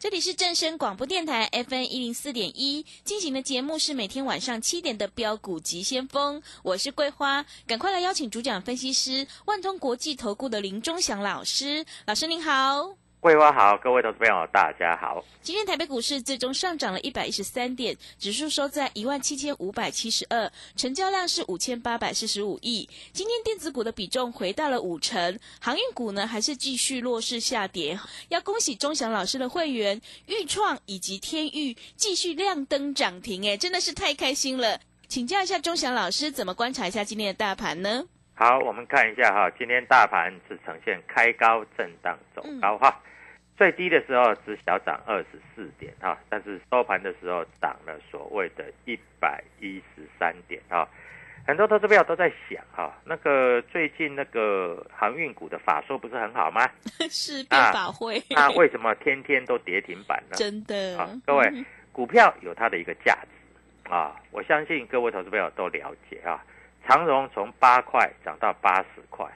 这里是正声广播电台 FN 一零四点一进行的节目是每天晚上七点的标股急先锋，我是桂花，赶快来邀请主讲分析师万通国际投顾的林忠祥老师，老师您好。桂花好，各位投资朋友大家好。今天台北股市最终上涨了一百一十三点，指数收在一万七千五百七十二，成交量是五千八百四十五亿。今天电子股的比重回到了五成，航运股呢还是继续弱势下跌。要恭喜钟祥老师的会员豫创以及天域继续亮灯涨停，哎，真的是太开心了。请教一下钟祥老师，怎么观察一下今天的大盘呢？好，我们看一下哈，今天大盘是呈现开高震荡走高哈。最低的时候只小涨二十四点哈，但是收盘的时候涨了所谓的一百一十三点哈。很多投资友都在想哈，那个最近那个航运股的法说不是很好吗？是变法会，那为什么天天都跌停板呢？真的啊，各位，股票有它的一个价值啊，我相信各位投资朋友都了解啊。长荣从八块涨到八十块，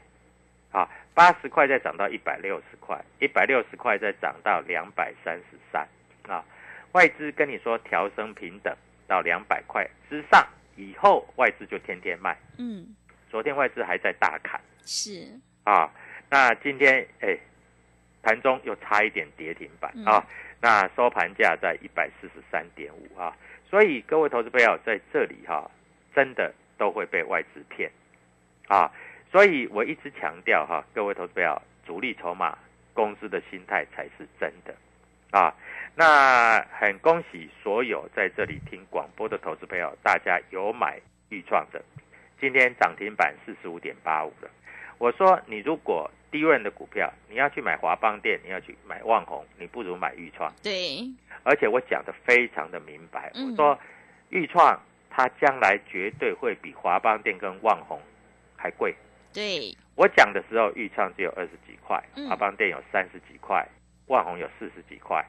啊。八十块再涨到一百六十块，一百六十块再涨到两百三十三啊！外资跟你说调升平等到两百块之上以后，外资就天天卖。嗯，昨天外资还在大砍，是啊。那今天哎，盘中又差一点跌停板啊。那收盘价在一百四十三点五啊。所以各位投资朋友在这里哈，真的都会被外资骗啊。所以我一直强调哈，各位投资友，主力筹码公司的心态才是真的啊。那很恭喜所有在这里听广播的投资朋友，大家有买预创的，今天涨停板四十五点八五了。我说你如果低润的股票，你要去买华邦店，你要去买旺宏，你不如买预创。对，而且我讲的非常的明白，我说预创它将来绝对会比华邦店跟旺宏还贵。对我讲的时候，豫创只有二十几块，华邦店有三十几块，万宏有四十几块。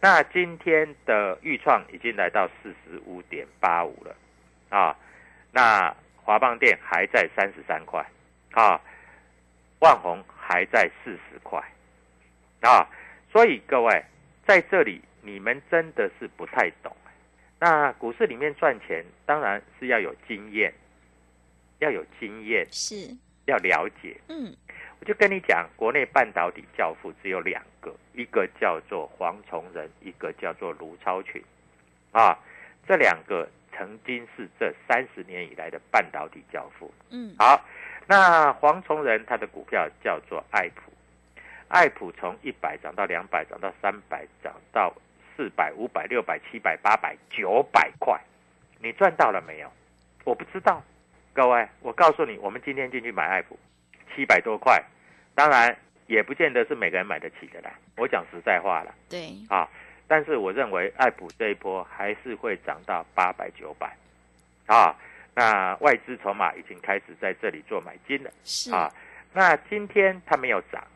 那今天的豫创已经来到四十五点八五了啊，那华邦店还在三十三块啊，万宏还在四十块啊，所以各位在这里，你们真的是不太懂。那股市里面赚钱，当然是要有经验。要有经验，是要了解。嗯，我就跟你讲，国内半导体教父只有两个，一个叫做黄崇仁，一个叫做卢超群。啊，这两个曾经是这三十年以来的半导体教父。嗯，好，那黄崇仁他的股票叫做爱普，爱普从一百涨到两百，涨到三百，涨到四百、五百、六百、七百、八百、九百块，你赚到了没有？我不知道。各位，我告诉你，我们今天进去买爱普，七百多块，当然也不见得是每个人买得起的啦。我讲实在话了，对啊，但是我认为爱普这一波还是会涨到八百九百，啊，那外资筹码已经开始在这里做买进了，是啊。那今天它没有涨，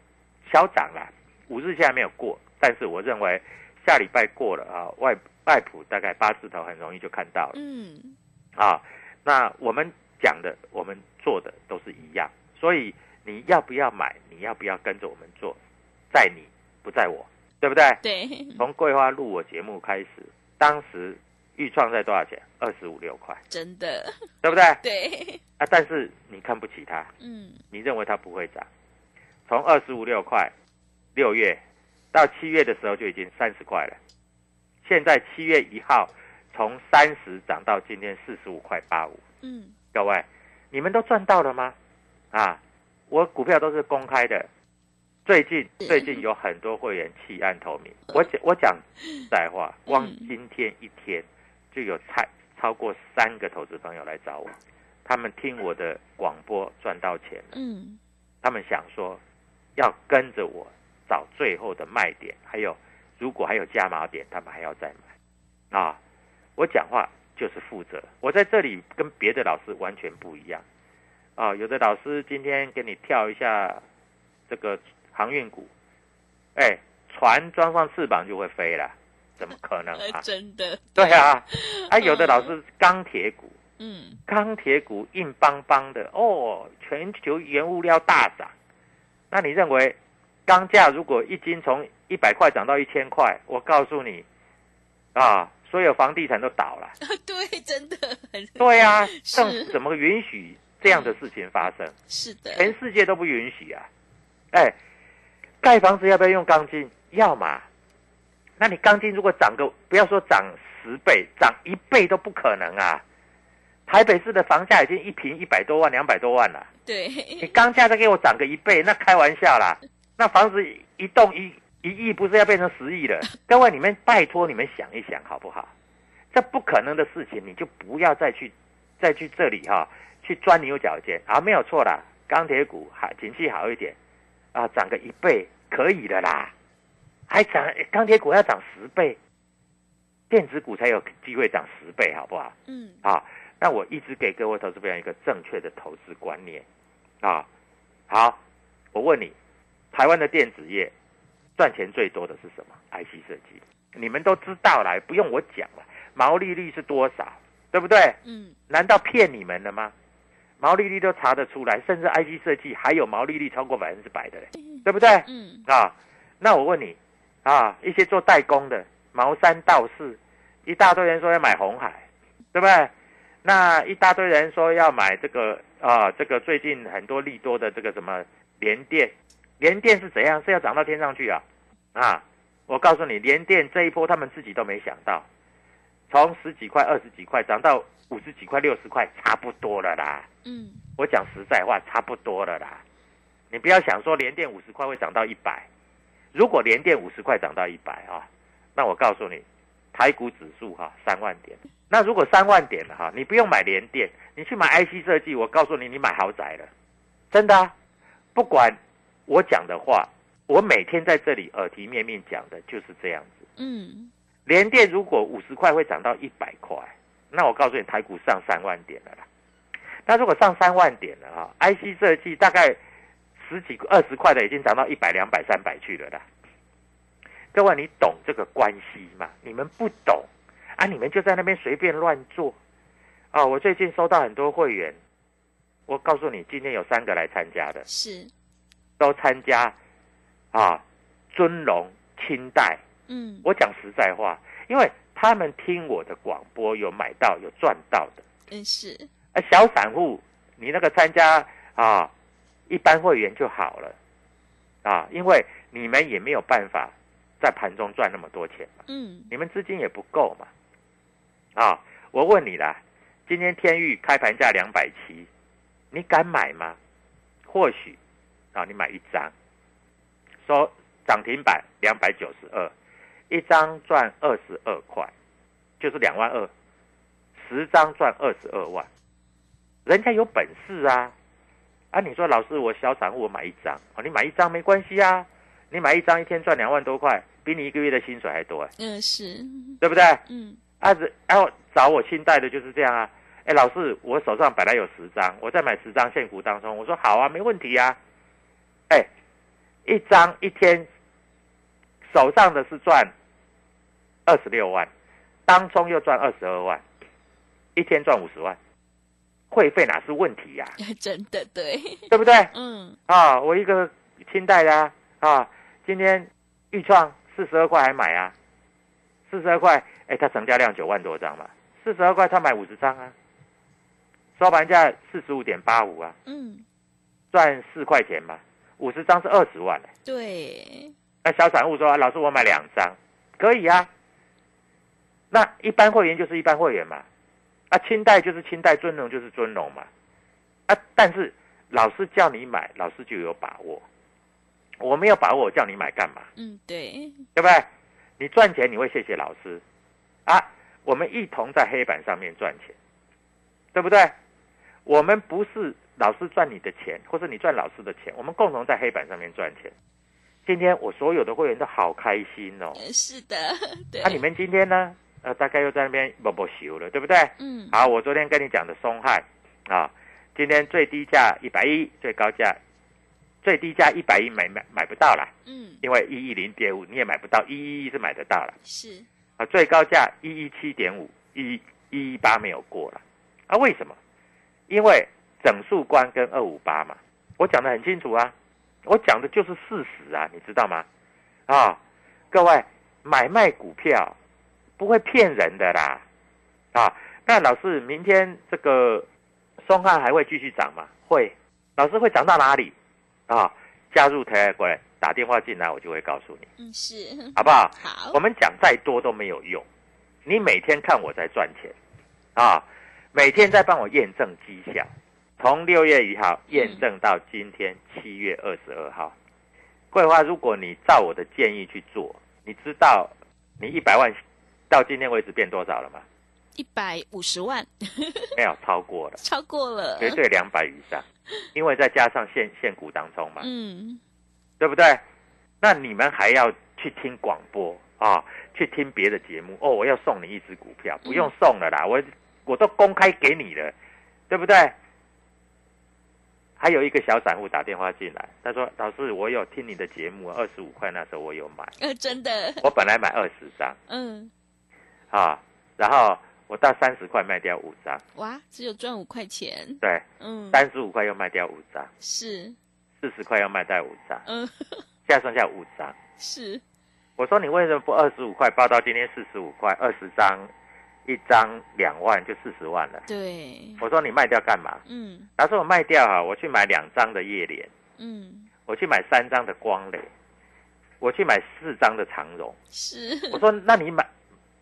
小涨了，五日线还没有过，但是我认为下礼拜过了啊，外外普大概八字头很容易就看到了，嗯，啊。那我们讲的，我们做的都是一样，所以你要不要买？你要不要跟着我们做？在你不在我，对不对？对，从桂花录我节目开始，当时预创在多少钱？二十五六块，真的，对不对？对，啊，但是你看不起它，嗯，你认为它不会涨？从二十五六块，六月到七月的时候就已经三十块了，现在七月一号从三十涨到今天四十五块八五，嗯，各位，你们都赚到了吗？啊，我股票都是公开的。最近最近有很多会员弃暗投明，我讲我讲实在话，光今天一天就有超超过三个投资朋友来找我，他们听我的广播赚到钱了，嗯，他们想说要跟着我找最后的卖点，还有如果还有加码点，他们还要再买啊！我讲话就是负责，我在这里跟别的老师完全不一样啊！有的老师今天给你跳一下这个。航运股，哎，船装上翅膀就会飞了，怎么可能啊？真的？对啊，啊，有的老师钢铁股，嗯，钢铁股硬邦邦的哦，全球原物料大涨，那你认为钢价如果一斤从一百块涨到一千块，我告诉你啊，所有房地产都倒了。对，真的很。对啊，政府怎么允许这样的事情发生？是的，全世界都不允许啊，哎。盖房子要不要用钢筋？要嘛。那你钢筋如果涨个，不要说涨十倍，涨一倍都不可能啊！台北市的房价已经一平一百多万、两百多万了。对。你钢价再给我涨个一倍，那开玩笑啦！那房子一栋一一亿，不是要变成十亿了？各位，你们拜托你们想一想好不好？这不可能的事情，你就不要再去再去这里哈，去钻牛角尖啊！没有错啦，钢铁股还景气好一点啊，涨个一倍。可以的啦，还涨钢铁股要涨十倍，电子股才有机会涨十倍，好不好？嗯，好，那我一直给各位投资朋友一个正确的投资观念啊。好，我问你，台湾的电子业赚钱最多的是什么？IC 设计，你们都知道啦，不用我讲了，毛利率是多少，对不对？嗯，难道骗你们了吗？毛利率都查得出来，甚至 IC 设计还有毛利率超过百分之百的嘞，对不对？嗯啊，那我问你啊，一些做代工的毛三道四，一大堆人说要买红海，对不对？那一大堆人说要买这个啊，这个最近很多利多的这个什么联电，联电是怎样？是要涨到天上去啊？啊，我告诉你，联电这一波他们自己都没想到，从十几块、二十几块涨到。五十几块、六十块，差不多了啦。嗯，我讲实在话，差不多了啦。你不要想说连电五十块会涨到一百，如果连电五十块涨到一百啊，那我告诉你，台股指数哈三万点。那如果三万点了哈，你不用买连电，你去买 IC 设计，我告诉你，你买豪宅了，真的。不管我讲的话，我每天在这里耳提面命讲的就是这样子。嗯，连电如果五十块会涨到一百块。那我告诉你，台股上三万点了啦。那如果上三万点了哈，IC 设计大概十几二十块的已经涨到一百、两百、三百去了啦。各位，你懂这个关系吗？你们不懂啊？你们就在那边随便乱做啊！我最近收到很多会员，我告诉你，今天有三个来参加的，是都参加啊，尊龙、清代。嗯，我讲实在话，因为。他们听我的广播有买到有赚到的，嗯是，啊小散户你那个参加啊，一般会员就好了，啊，因为你们也没有办法在盘中赚那么多钱嘛，嗯，你们资金也不够嘛，啊，我问你啦，今天天域开盘价两百七，你敢买吗？或许啊，你买一张，说涨停板两百九十二。一张赚二十二块，就是两万二，十张赚二十二万，人家有本事啊！啊，你说老师，我小散户我买一张，哦，你买一张没关系啊，你买一张一天赚两万多块，比你一个月的薪水还多，嗯，是，对不对？嗯，啊，然后找我信贷的就是这样啊，哎，老师，我手上本来有十张，我再买十张现股当中。我说好啊，没问题啊。哎，一张一天手上的是赚二十六万，当中又赚二十二万，一天赚五十万，会费哪是问题呀？真的对，对不对？嗯，啊，我一个清代的啊，今天预创四十二块还买啊，四十二块，哎，它成交量九万多张嘛，四十二块他买五十张啊，收盘价四十五点八五啊，嗯，赚四块钱嘛，五十张是二十万对，那小散户说，老师我买两张，可以啊。那一般会员就是一般会员嘛，啊，清代就是清代，尊龙就是尊龙嘛，啊，但是老师叫你买，老师就有把握。我没有把握，我叫你买干嘛？嗯，对，对不对？你赚钱你会谢谢老师，啊，我们一同在黑板上面赚钱，对不对？我们不是老师赚你的钱，或者你赚老师的钱，我们共同在黑板上面赚钱。今天我所有的会员都好开心哦。是的，对。那你们今天呢？呃，大概又在那边不不修了，对不对？嗯。好，我昨天跟你讲的松汉啊，今天最低价一百一，最高价最低价一百一买买买不到了。嗯。因为一一零点五你也买不到，一一一是买得到了。是。啊，最高价一一七点五，一一一八没有过了。啊，为什么？因为整数关跟二五八嘛，我讲的很清楚啊，我讲的就是事实啊，你知道吗？啊，各位买卖股票不会骗人的啦，啊，那老师明天这个松汉还会继续涨吗？会，老师会涨到哪里？啊，加入台过来打电话进来，我就会告诉你，嗯，是，好不好？好，我们讲再多都没有用，你每天看我在赚钱，啊。每天在帮我验证绩效，从六月一号验证到今天七月二十二号。桂花，如果你照我的建议去做，你知道你一百万到今天为止变多少了吗？一百五十万，没有超过了，超过了，绝对两百以上，因为再加上现现股当中嘛，嗯，对不对？那你们还要去听广播啊，去听别的节目哦。我要送你一只股票，不用送了啦，我。我都公开给你了，对不对？还有一个小散户打电话进来，他说：“老师，我有听你的节目，二十五块那时候我有买。”呃，真的。我本来买二十张，嗯，啊，然后我到三十块卖掉五张。哇，只有赚五块钱。对，嗯，三十五块又卖掉五张，是，四十块又卖掉五张，嗯，现在剩下五张。是，我说你为什么不二十五块报到今天四十五块，二十张？一张两万就四十万了。对，我说你卖掉干嘛？嗯，他说我卖掉啊，我去买两张的夜联，嗯，我去买三张的光磊，我去买四张的长荣。是，我说那你买，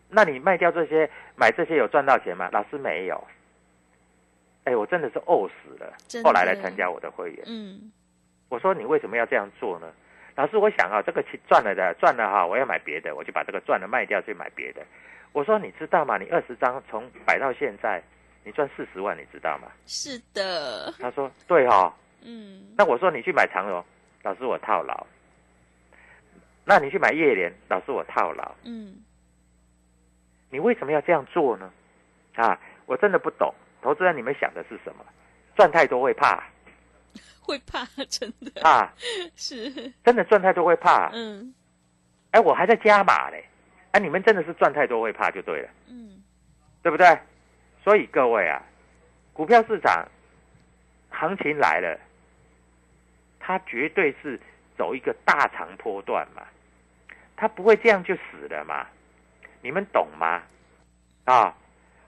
那你卖掉这些，买这些有赚到钱吗？老师没有。哎，我真的是饿死了。后来来参加我的会员。嗯，我说你为什么要这样做呢？老师，我想啊，这个钱赚了的，赚了哈，我要买别的，我就把这个赚了卖掉去买别的。我说你知道吗？你二十张从摆到现在，你赚四十万，你知道吗？是的。他说对哈。嗯。那我说你去买长荣，老师我套牢。那你去买叶联，老师我套牢。嗯。你为什么要这样做呢？啊，我真的不懂，投资人你们想的是什么？赚太多会怕。会怕，真的。啊。是。真的赚太多会怕。嗯。哎，我还在加码嘞。啊，你们真的是赚太多会怕就对了，嗯，对不对？所以各位啊，股票市场行情来了，它绝对是走一个大长波段嘛，它不会这样就死了嘛，你们懂吗？啊，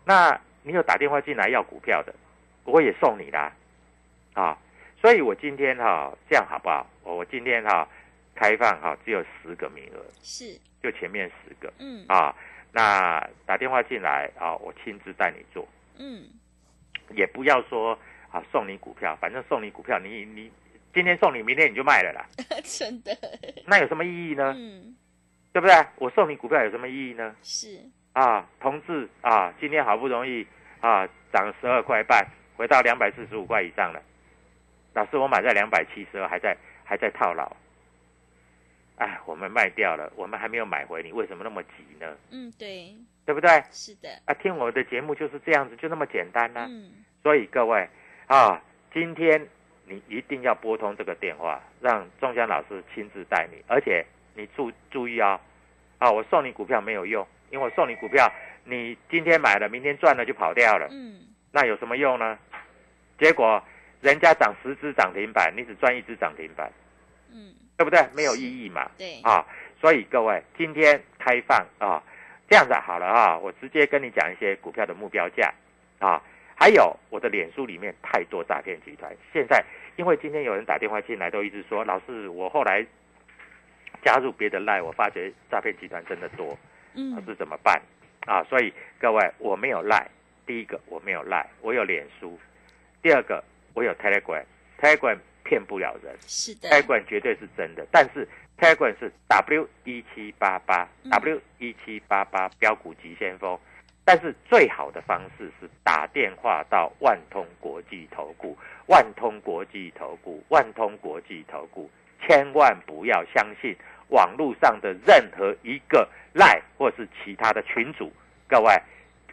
那你有打电话进来要股票的，我也送你啦，啊，所以我今天哈这样好不好？我我今天哈开放哈只有十个名额，是。就前面十个，嗯啊，那打电话进来啊，我亲自带你做，嗯，也不要说啊送你股票，反正送你股票，你你今天送你，明天你就卖了啦，真的，那有什么意义呢？嗯，对不对？我送你股票有什么意义呢？是啊，同志啊，今天好不容易啊涨十二块半，回到两百四十五块以上了，老师我买在两百七十二，还在还在套牢。哎，我们卖掉了，我们还没有买回，你为什么那么急呢？嗯，对。对不对？是的。啊，听我的节目就是这样子，就那么简单呢。嗯。所以各位啊，今天你一定要拨通这个电话，让钟祥老师亲自带你，而且你注注意啊，啊，我送你股票没有用，因为我送你股票，你今天买了，明天赚了就跑掉了。嗯。那有什么用呢？结果人家涨十只涨停板，你只赚一只涨停板。嗯。对不对？没有意义嘛。对。啊，所以各位今天开放啊。这样子好了啊，我直接跟你讲一些股票的目标价啊，还有我的脸书里面太多诈骗集团。现在因为今天有人打电话进来，都一直说老师，我后来加入别的赖，我发觉诈骗集团真的多，嗯，是怎么办啊？所以各位，我没有赖，第一个我没有赖，我有脸书；第二个我有 Telegram，Telegram 骗不了人，是的，Telegram 绝对是真的，但是。Telegram 是 W 一七八八 W 一七八八标股急先锋，但是最好的方式是打电话到万通国际投顾，万通国际投顾，万通国际投顾，千万不要相信网络上的任何一个赖或是其他的群主。各位，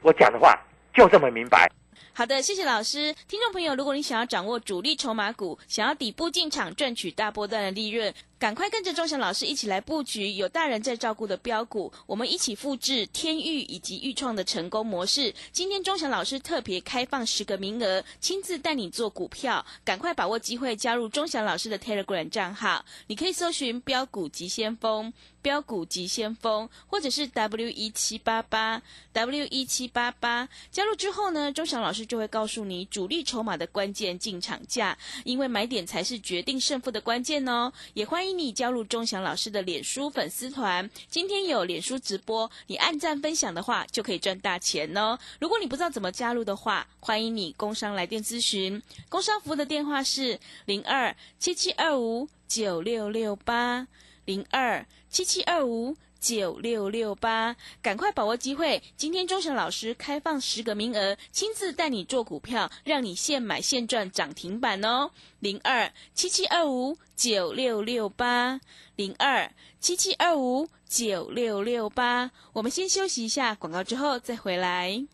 我讲的话就这么明白。好的，谢谢老师。听众朋友，如果你想要掌握主力筹码股，想要底部进场赚取大波段的利润。赶快跟着钟祥老师一起来布局有大人在照顾的标股，我们一起复制天域以及豫创的成功模式。今天钟祥老师特别开放十个名额，亲自带你做股票，赶快把握机会加入钟祥老师的 Telegram 账号。你可以搜寻标股急先锋、标股急先锋，或者是 W 一七八八 W 一七八八。加入之后呢，钟祥老师就会告诉你主力筹码的关键进场价，因为买点才是决定胜负的关键哦。也欢迎。你加入钟祥老师的脸书粉丝团，今天有脸书直播，你按赞分享的话就可以赚大钱哦。如果你不知道怎么加入的话，欢迎你工商来电咨询，工商服务的电话是零二七七二五九六六八零二七七二五。九六六八，赶快把握机会！今天钟祥老师开放十个名额，亲自带你做股票，让你现买现赚涨停板哦！零二七七二五九六六八，零二七七二五九六六八。我们先休息一下广告，之后再回来。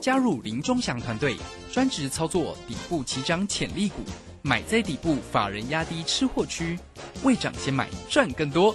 加入林钟祥团队，专职操作底部起涨潜力股，买在底部，法人压低吃货区，未涨先买赚更多。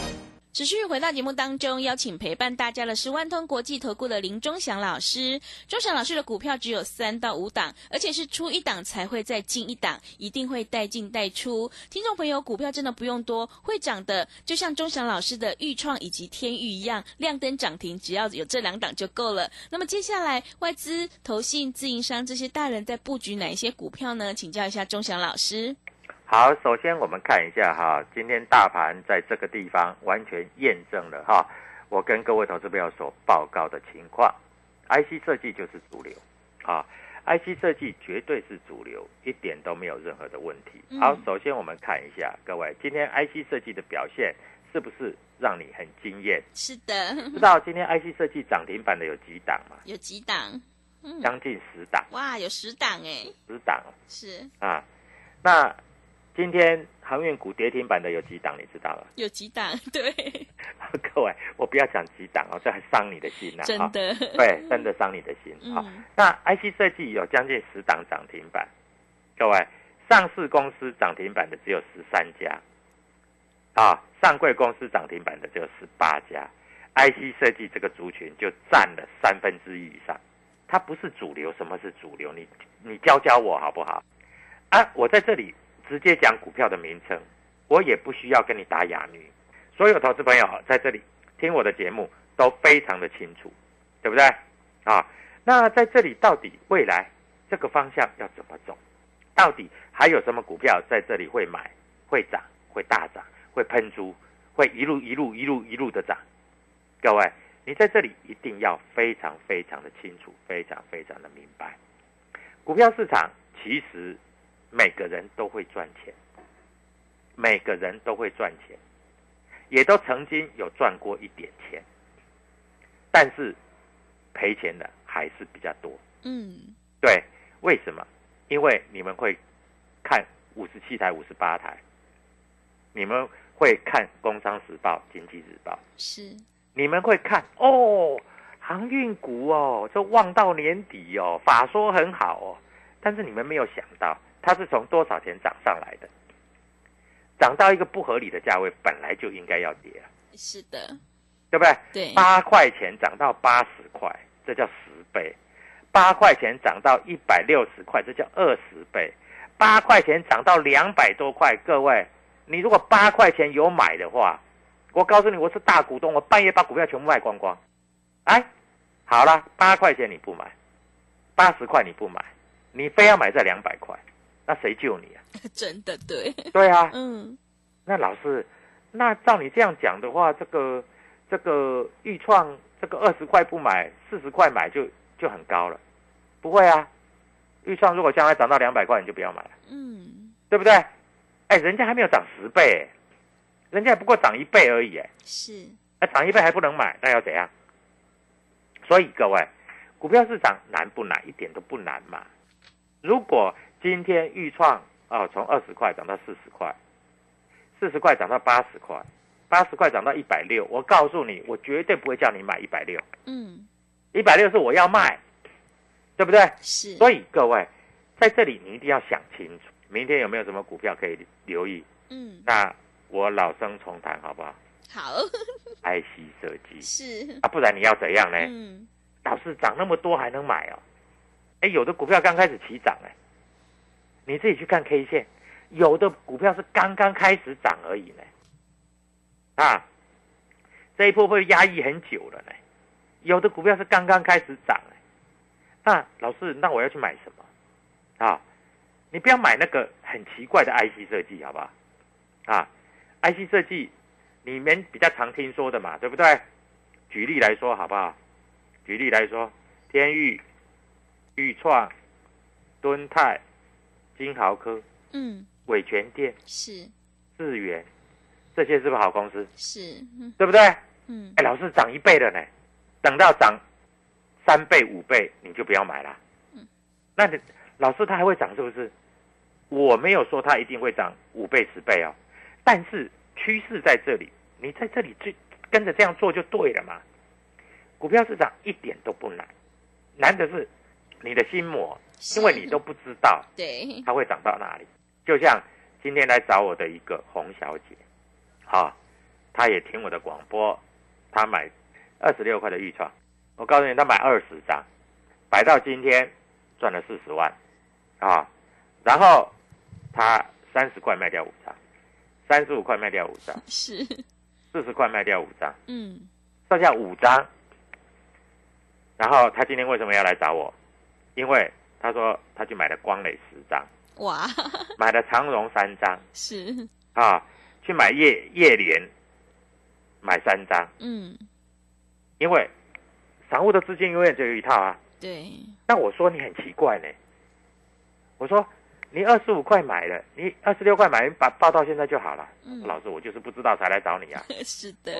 持续回到节目当中，邀请陪伴大家的是万通国际投顾的林忠祥老师。忠祥老师的股票只有三到五档，而且是出一档才会再进一档，一定会带进带出。听众朋友，股票真的不用多，会涨的就像忠祥老师的豫创以及天域一样，亮灯涨停，只要有这两档就够了。那么接下来，外资、投信、自营商这些大人在布局哪一些股票呢？请教一下忠祥老师。好，首先我们看一下哈，今天大盘在这个地方完全验证了哈，我跟各位投资朋友所报告的情况，IC 设计就是主流啊，IC 设计绝对是主流，一点都没有任何的问题。好，首先我们看一下，各位今天 IC 设计的表现是不是让你很惊艳？是的，知道今天 IC 设计涨停板的有几档吗？有几档？将近十档。哇，有十档哎，十档是啊，那。今天航运股跌停板的有几档，你知道吗？有几档，对。各位，我不要讲几档哦，这还伤你的心呐。真的。对，真的伤你的心啊。那 IC 设计有将近十档涨停板，各位，上市公司涨停板的只有十三家，啊，上柜公司涨停板的只有十八家，IC 设计这个族群就占了三分之一以上。它不是主流，什么是主流？你你教教我好不好？啊，我在这里。直接讲股票的名称，我也不需要跟你打哑谜。所有投资朋友在这里听我的节目都非常的清楚，对不对？啊，那在这里到底未来这个方向要怎么走？到底还有什么股票在这里会买、会涨、会大涨、会喷出、会一路一路一路一路的涨？各位，你在这里一定要非常非常的清楚，非常非常的明白。股票市场其实。每个人都会赚钱，每个人都会赚钱，也都曾经有赚过一点钱，但是赔钱的还是比较多。嗯，对，为什么？因为你们会看五十七台、五十八台，你们会看《工商时报》《经济日报》，是。你们会看哦，航运股哦，这望到年底哦，法说很好哦，但是你们没有想到，它是从多少钱涨上来的？涨到一个不合理的价位，本来就应该要跌了，是的，对不对？对，八块钱涨到八十块，这叫十倍；八块钱涨到一百六十块，这叫二十倍；八块钱涨到两百多块，各位，你如果八块钱有买的话，我告诉你，我是大股东，我半夜把股票全部卖光光。哎，好了，八块钱你不买，八十块你不买，你非要买这两百块，那谁救你啊？真的对，对啊，嗯，那老师，那照你这样讲的话，这个这个预创这个二十块不买，四十块买就就很高了，不会啊？预创如果将来涨到两百块，你就不要买了，嗯，对不对？哎，人家还没有涨十倍，人家不过涨一倍而已，哎，是，那涨一倍还不能买，那要怎样？所以各位，股票市场难不难？一点都不难嘛。如果今天豫创啊从二十块涨到四十块，四十块涨到八十块，八十块涨到一百六，我告诉你，我绝对不会叫你买一百六，嗯，一百六是我要卖，对不对？是，所以各位在这里你一定要想清楚，明天有没有什么股票可以留意？嗯，那我老生重谈好不好好？IC 设计是，啊，不然你要怎样呢？嗯，老是涨那么多还能买哦？哎，有的股票刚开始起涨哎，你自己去看 K 线，有的股票是刚刚开始涨而已呢。啊，这一波会压抑很久了呢。有的股票是刚刚开始涨，那老师，那我要去买什么？啊，你不要买那个很奇怪的 IC 设计，好不好？啊，IC 设计你们比较常听说的嘛，对不对？举例来说，好不好？举例来说，天域、豫创、敦泰、金豪科、嗯，伟全店、是，智源，这些是不是好公司？是，嗯对不对？嗯，哎，老师涨一倍了呢，等到涨三倍、五倍，你就不要买了。嗯，那你老师他还会涨是不是？我没有说它一定会涨五倍、十倍哦，但是趋势在这里，你在这里就跟着这样做就对了嘛。股票市场一点都不难，难的是你的心魔，因为你都不知道对，它会涨到哪里。就像今天来找我的一个洪小姐，好、她也听我的广播，她买二十六块的预创，我告诉你，她买二十张，摆到今天赚了四十万，啊，然后她三十块卖掉五张，三十五块卖掉五张，是，四十块卖掉五张，嗯，剩下五张。然后她今天为什么要来找我？因为他说他去买了光磊十张，哇，买了长荣三张。是，啊，去买叶叶联，买三张，嗯，因为散户的资金永远只有一套啊。对，那我说你很奇怪呢，我说你二十五块买的，你二十六块买，把报到现在就好了。嗯老师，我就是不知道才来找你啊。是的，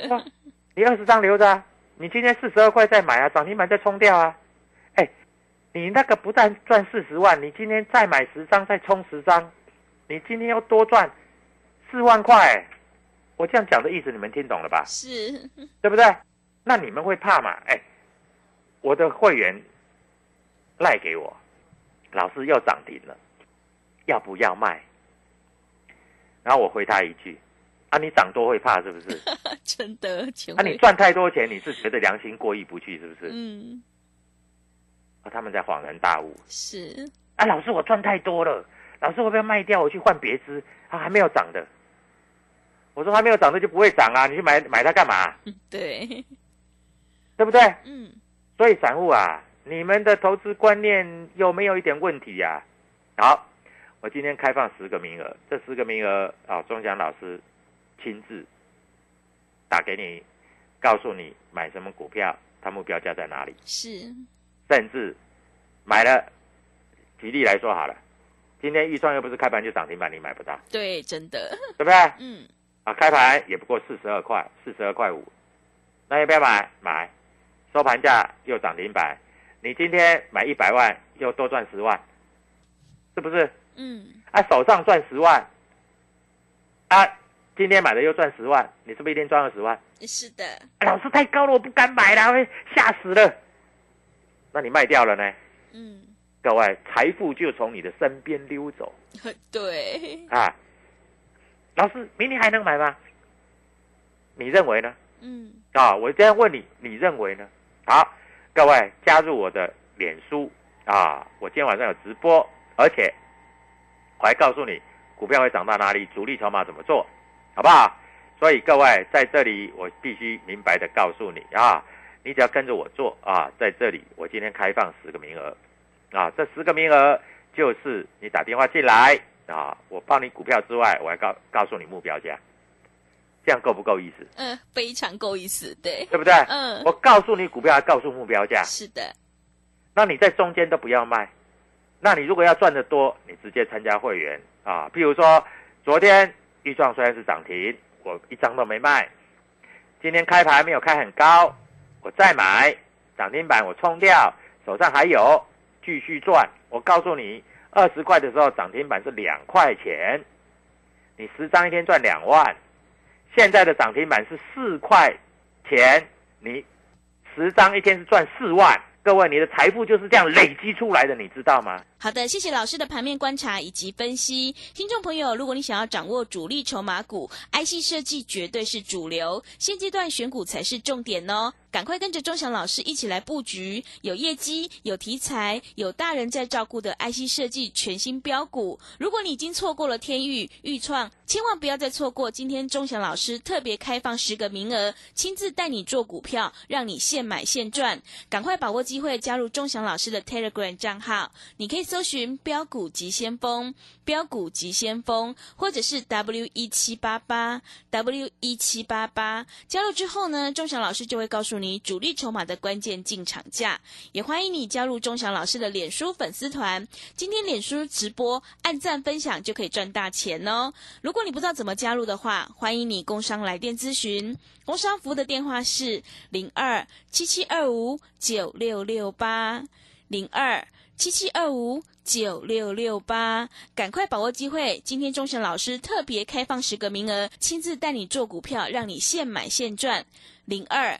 你二十张留着啊，你今天四十二块再买啊，涨停板再冲掉啊。哎，你那个不但赚四十万，你今天再买十张再充十张，你今天要多赚四万块。我这样讲的意思你们听懂了吧？是，对不对？那你们会怕吗？哎，我的会员赖给我，老师又涨停了，要不要卖？然后我回他一句：啊，你涨多会怕是不是？真的，钱啊，你赚太多钱，你是觉得良心过意不去是不是？嗯，啊，他们在恍然大悟。是，啊，老师我赚太多了，老师我不要卖掉？我去换别只啊，还没有涨的。我说还没有涨的就不会涨啊，你去买买它干嘛？对，对不对？嗯，所以散户啊，你们的投资观念有没有一点问题呀、好，我今天开放十个名额，这十个名额啊，钟祥老师亲自打给你，告诉你买什么股票，它目标价在哪里，是，甚至买了，举例来说好了，今天预算又不是开盘就涨停板，你买不到，对，真的，对不对？嗯，啊，开盘也不过四十二块，四十二块五，那要不要买？买，收盘价又涨停板，你今天买一百万又多赚十万，是不是？嗯，啊，手上赚十万，啊，今天买的又赚十万，你是不是一天赚二十万？是的，老师太高了，我不敢买了，会吓死了。那你卖掉了呢？嗯，各位，财富就从你的身边溜走 对，啊！老师，明天还能买吗？你认为呢？嗯，啊，我这样问你，你认为呢？好，各位加入我的脸书啊，我今天晚上有直播，而且我还告诉你股票会涨到哪里，主力筹码怎么做，好不好？所以各位在这里，我必须明白的告诉你啊，你只要跟着我做啊，在这里我今天开放十个名额啊，这十个名额就是你打电话进来啊，我报你股票之外，我还告告诉你目标价，这样够不够意思？嗯，非常够意思，对，对不对？嗯我告诉你股票，还告诉目标价，是的，那你在中间都不要卖。那你如果要赚得多，你直接参加会员啊。譬如说，昨天豫创虽然是涨停，我一张都没卖。今天开盘没有开很高，我再买涨停板，我冲掉，手上还有，继续赚。我告诉你，二十块的时候涨停板是两块钱，你十张一天赚两万。现在的涨停板是四块钱，你十张一天是赚四万。各位，你的财富就是这样累积出来的，你知道吗？好的，谢谢老师的盘面观察以及分析。听众朋友，如果你想要掌握主力筹码股，IC 设计绝对是主流，现阶段选股才是重点哦。赶快跟着钟祥老师一起来布局，有业绩、有题材、有大人在照顾的 IC 设计全新标股。如果你已经错过了天域、豫创，千万不要再错过今天钟祥老师特别开放十个名额，亲自带你做股票，让你现买现赚。赶快把握机会加入钟祥老师的 Telegram 账号，你可以搜寻“标股急先锋”、“标股急先锋”，或者是 W 一七八八 W 一七八八。加入之后呢，钟祥老师就会告诉你你主力筹码的关键进场价。也欢迎你加入钟祥老师的脸书粉丝团。今天脸书直播按赞分享就可以赚大钱哦。如果你不知道怎么加入的话，欢迎你工商来电咨询。工商服务的电话是零二七七二五九六六八零二七七二五九六六八，赶快把握机会！今天钟祥老师特别开放十个名额，亲自带你做股票，让你现买现赚。零二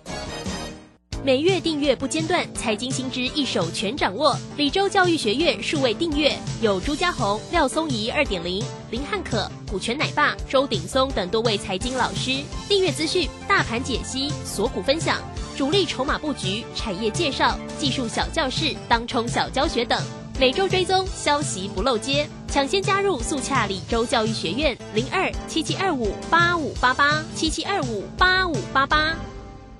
每月订阅不间断，财经新知一手全掌握。李州教育学院数位订阅有朱家红、廖松怡二点零、林汉可、股权奶爸、周鼎松等多位财经老师。订阅资讯、大盘解析、锁股分享、主力筹码布局、产业介绍、技术小教室、当冲小教学等。每周追踪消息不漏接，抢先加入速洽李州教育学院零二七七二五八五八八七七二五八五八八。